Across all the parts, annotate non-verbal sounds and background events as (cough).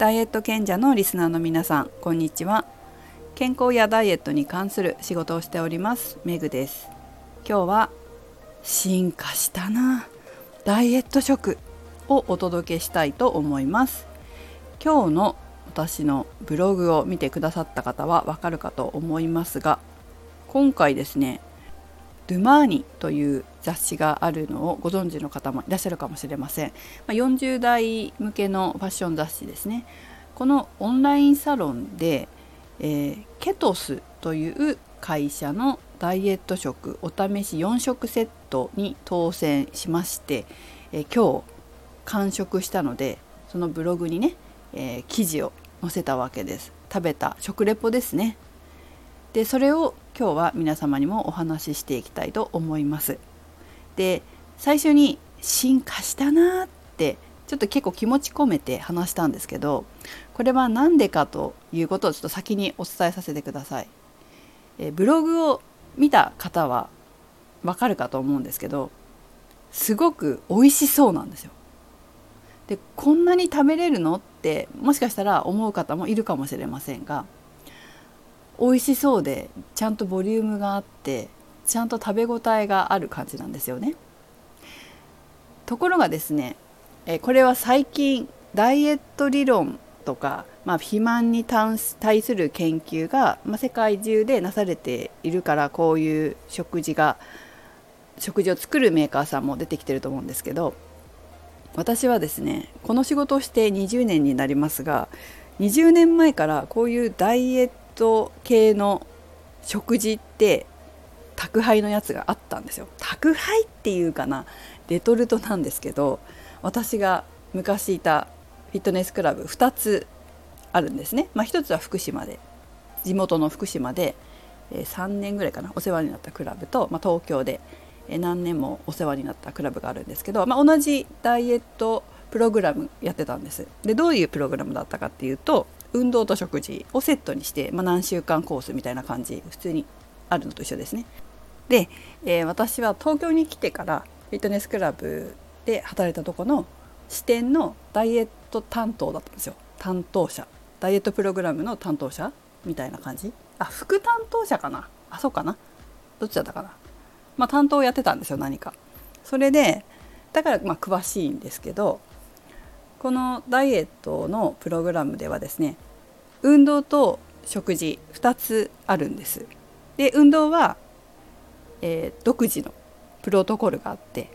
ダイエット賢者のリスナーの皆さんこんにちは。健康やダイエットに関する仕事をしておりますメグです。今日は進化したな。ダイエット食をお届けしたいと思います。今日の私のブログを見てくださった方はわかるかと思いますが今回ですねドゥマーニという雑誌があるのをご存知の方もいらっしゃるかもしれません、ま、40代向けのファッション雑誌ですね。このオンラインサロンで、えー、ケトスという会社のダイエット食お試し4食セットに当選しまして、えー、今日完食したのでそのブログにね、えー、記事を載せたわけです。食べた食レポですね。でそれを今日は皆様にもお話ししていきたいと思います。で最初に進化したなってちょっと結構気持ち込めて話したんですけどこれは何でかということをちょっと先にお伝えさせてください。えブログを見た方はわかるかと思うんですけどすごく美味しそうなんですよ。でこんなに食べれるのってもしかしたら思う方もいるかもしれませんが美味しそうでちゃんとボリュームがあってちゃんと食べ応えがある感じなんですよね。ところがですねえこれは最近ダイエット理論とか、まあ、肥満に対する研究が、まあ、世界中でなされているからこういう食事が食事を作るメーカーさんも出てきてると思うんですけど私はですねこの仕事をして20年になりますが20年前からこういうダイエット系の食事って宅配のやつがあったんですよ。宅配っていうかなレトルトなんですけど私が昔いたフィットネスクラブ2つあるんですね、まあ、1つは福島で地元の福島で3年ぐらいかなお世話になったクラブと、まあ、東京で何年もお世話になったクラブがあるんですけど、まあ、同じダイエットプログラムやってたんです。でどういうプログラムだったかっていうと運動と食事をセットにして、まあ、何週間コースみたいな感じ普通にあるのと一緒ですね。で、えー、私は東京に来てからフィットネスクラブで働いたとこの支店のダイエット担当だったんですよ。担当者。ダイエットプログラムの担当者みたいな感じ。あ副担当者かな？あそうかな？どっちだったかな？まあ担当をやってたんですよ何か。それでだからまあ詳しいんですけどこのダイエットのプログラムではですね運動と食事2つあるんです。で運動は、えー、独自のプロトコルがあって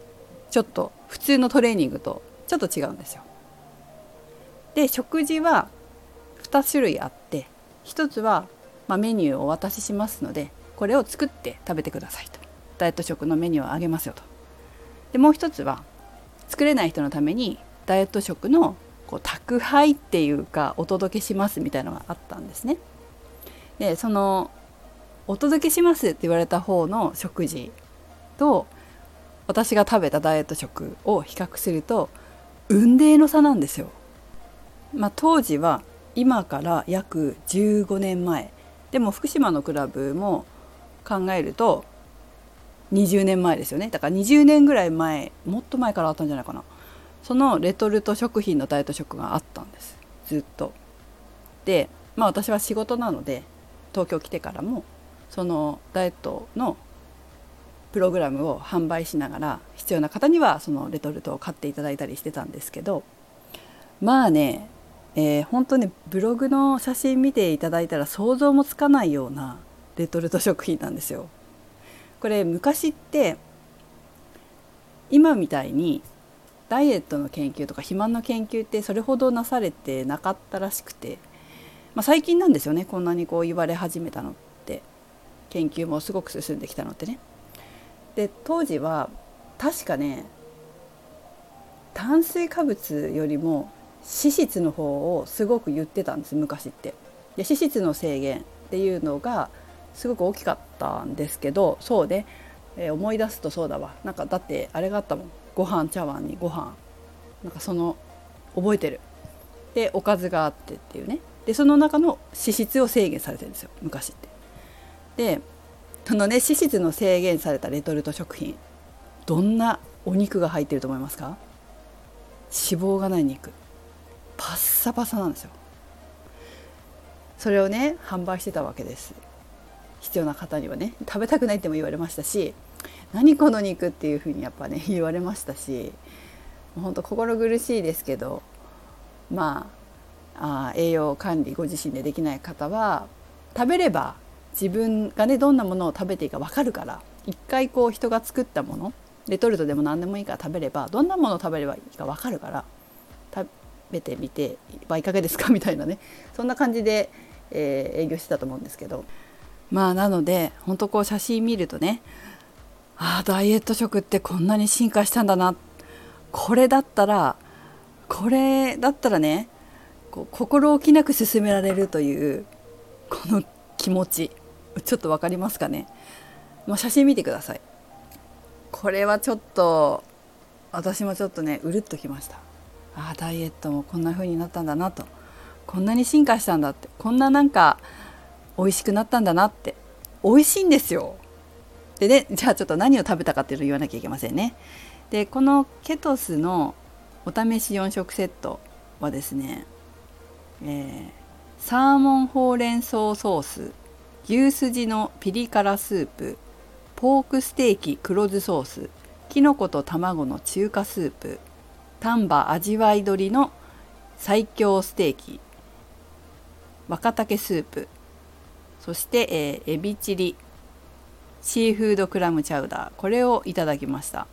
ちょっと普通のトレーニングとちょっと違うんですよ。で食事は2種類あって1つは、まあ、メニューをお渡ししますのでこれを作って食べてくださいとダイエット食のメニューをあげますよと。でもう1つは作れない人のためにダイエット食のこう宅配っていうかお届けしますみたいなのがあったんですね。でそのお届けしますって言われた方の食事と私が食べたダイエット食を比較すると雲泥の差なんですよ。まあ、当時は今から約15年前でも福島のクラブも考えると20年前ですよねだから20年ぐらい前もっと前からあったんじゃないかなそのレトルト食品のダイエット食があったんですずっと。でまあ私は仕事なので東京来てからもそのダイエットのプログラムを販売しながら必要な方にはそのレトルトを買っていただいたりしてたんですけどまあね、えー、本当にブログの写真見ていただいたら想像もつかないようなレトルト食品なんですよ。これ昔って今みたいにダイエットの研究とか肥満の研究ってそれほどなされてなかったらしくて、まあ、最近なんですよねこんなにこう言われ始めたのって研究もすごく進んできたのってね。で当時は確かね炭水化物よりも脂質の方をすごく言ってたんです昔って。で脂質の制限っていうのがすごく大きかったんですけどそうで、えー、思い出すとそうだわなんかだってあれがあったもんご飯茶碗にご飯なんかその覚えてる。でおかずがあってっていうね。でその中の脂質を制限されてるんですよ。昔って。でそのね脂質の制限されたレトルト食品どんなお肉が入ってると思いますか？脂肪がない肉。パッサパサなんですよ。それをね販売してたわけです。必要な方にはね。食べたくないっても言われましたし何この肉っていうふうにやっぱね (laughs) 言われましたし本当心苦しいですけどまああ栄養管理ご自身でできない方は食べれば自分がねどんなものを食べていいか分かるから一回こう人が作ったものレトルトでも何でもいいから食べればどんなものを食べればいいか分かるから食べてみてはいかがですか？(laughs) みたいなねそんな感じで、えー、営業してたと思うんですけど。まあなので本当こう写真見るとねああダイエット食ってこんなに進化したんだな。これだったらこれだったらね心置きなく進められるというこの気持ち。ちょっと分かりますかね、まあ、写真見てください。これはちょっと私もちょっとねうるっときました。ああダイエットもこんな風になったんだなと。こんなに進化したんだって。こんななんか美味しくなったんだなって。美味しいんですよ。でね (laughs) じゃあちょっと何を食べたかっていうのを言わなきゃいけませんね。でこのケトスのお試し4食セットはですね、えー、サーモンほうれん草ソース牛すじのピリ辛スープポークステーキ黒酢ソースきのこと卵の中華スープ丹波味わい鶏の最強ステーキ若竹スープそして、えー、エビチリシーフードクラムチャウダー。これをいただきました。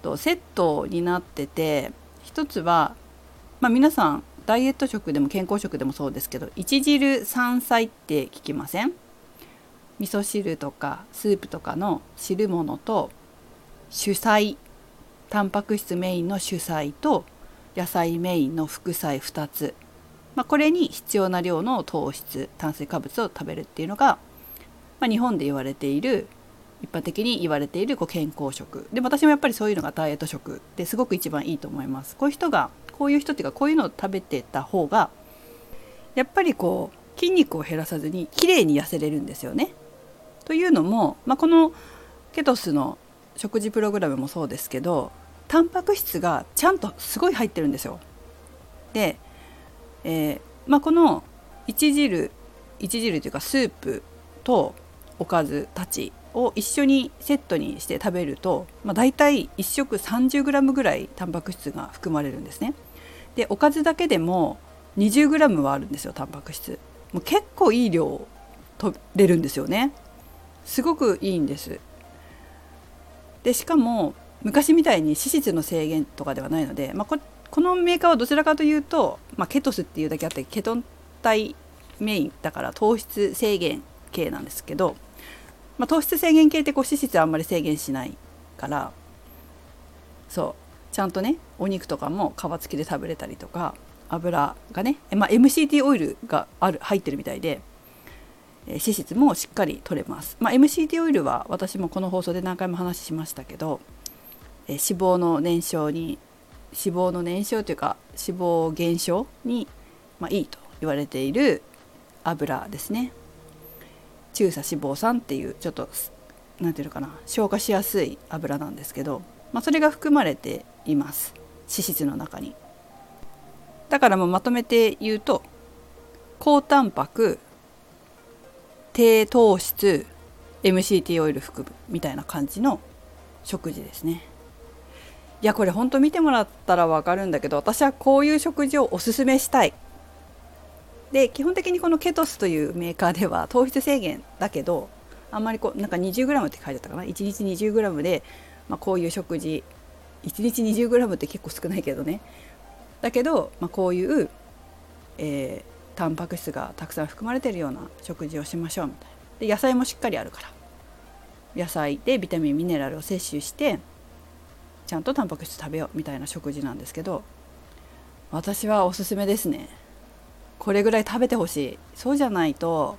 とセットになってて一つは、まあ、皆さんダイエット食でも健康食でもそうですけど一汁三菜って聞きません？味噌汁とかスープとかの汁物と主菜タンパク質メインの主菜と野菜メインの副菜2つ、まあ、これに必要な量の糖質炭水化物を食べるっていうのが、まあ、日本で言われている一般的に言われているこう健康食。で私もやっぱりそういうのがダイエット食ですごく一番いいと思います。こういう人がこういう人っていうかこういうのを食べてた方がやっぱりこう筋肉を減らさずに綺麗に痩せれるんですよね。というのも、まあ、このケトスの食事プログラムもそうですけどタンパク質がちゃんとすごい入ってるんですよ。で、えー、まあ、この一汁一汁というかスープとおかずたちを一緒にセットにして食べると、まあ、大体1食 30g ぐらいタンパク質が含まれるんですね。でおかずだけでも 20g はあるんですよタンパク質。もう結構いい量取れるんですよね。すごくいいんです。でしかも昔みたいに脂質の制限とかではないので、まあ、ここのメーカーはどちらかというと、まあ、ケトスっていうだけあってケトン体メインだから糖質制限系なんですけど、まあ、糖質制限系ってこう脂質あんまり制限しないからそう。ちゃんとねお肉とかも皮付きで食べれたりとか油がね、まあ、MCT オイルがある入ってるみたいで脂質もしっかり取れます、まあ、MCT オイルは私もこの放送で何回も話しましたけど脂肪の燃焼に脂肪の燃焼というか脂肪減少に、まあ、いいと言われている油ですね。中鎖脂肪酸っていうちょっと何て言うのかな消化しやすい油なんですけど、まあ、それが含まれています。脂質の中に。だからもうまとめて言うと高タンパク低糖質 MCT オイル含むみたいな感じの食事ですね。いやこれほんと見てもらったら分かるんだけど私はこういう食事をおすすめしたい。で基本的にこのケトスというメーカーでは (laughs) 糖質制限だけどあんまりこうなんか 20g って書いてあったかな？1日 20g で、まあ、こういう食事1日 20g って結構少ないけどね。だけど、まあ、こういう、えー、タンパク質がたくさん含まれてるような食事をしましょうみたいな。で野菜もしっかりあるから。野菜でビタミンミネラルを摂取してちゃんとタンパク質食べようみたいな食事なんですけど私はおすすめですね。これぐらい食べてほしい。そうじゃないと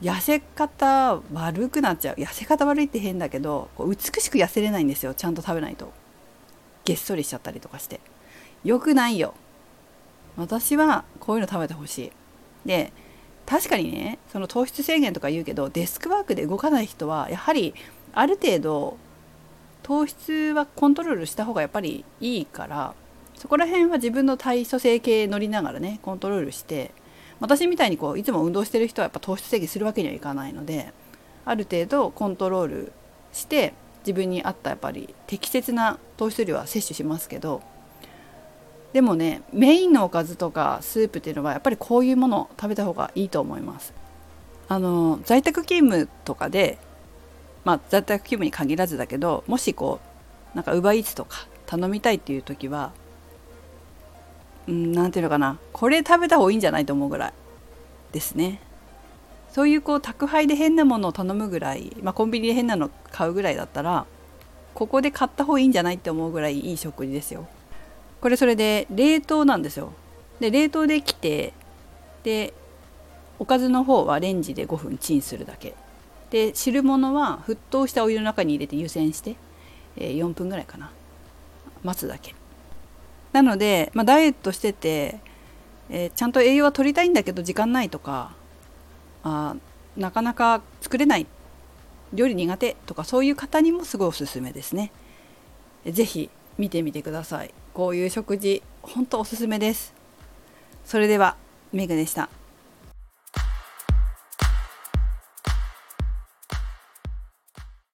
痩せ方悪くなっちゃう。痩せ方悪いって変だけど美しく痩せれないんですよ。ちゃんと食べないと。げっそりしちゃったりとかして。よくないよ。私はこういうの食べてほしい。で確かにねその糖質制限とか言うけどデスクワークで動かない人はやはりある程度糖質はコントロールした方がやっぱりいいからそこら辺は自分の体組成計乗りながらねコントロールして私みたいにこういつも運動してる人はやっぱ糖質制限するわけにはいかないのである程度コントロールして自分に合ったやっぱり適切な糖質量は摂取しますけどでもねメインのおかずとかスープっていうのはやっぱりこういうものを食べた方がいいと思います。あの在宅勤務とかでまあ在宅勤務に限らずだけどもしこうなんかウバイーツとか頼みたいっていう時は何ていうのかな。これ食べた方がいいんじゃないと思うぐらいですね。そういうこう宅配で変なものを頼むぐらい、まあ、コンビニで変なの買うぐらいだったらここで買った方がいいんじゃないって思うぐらいいい食事ですよ。これそれで冷凍なんですよ。で冷凍できてでおかずの方はレンジで5分チンするだけ。で汁物は沸騰したお湯の中に入れて湯煎して、えー、4分ぐらいかな。待つだけ。なので、まあ、ダイエットしてて、えー、ちゃんと栄養は取りたいんだけど時間ないとかあなかなか作れない料理苦手とかそういう方にもすごいおすすめですね。是非見てみてください。こういう食事ほんとおすすめです。それではメグでした。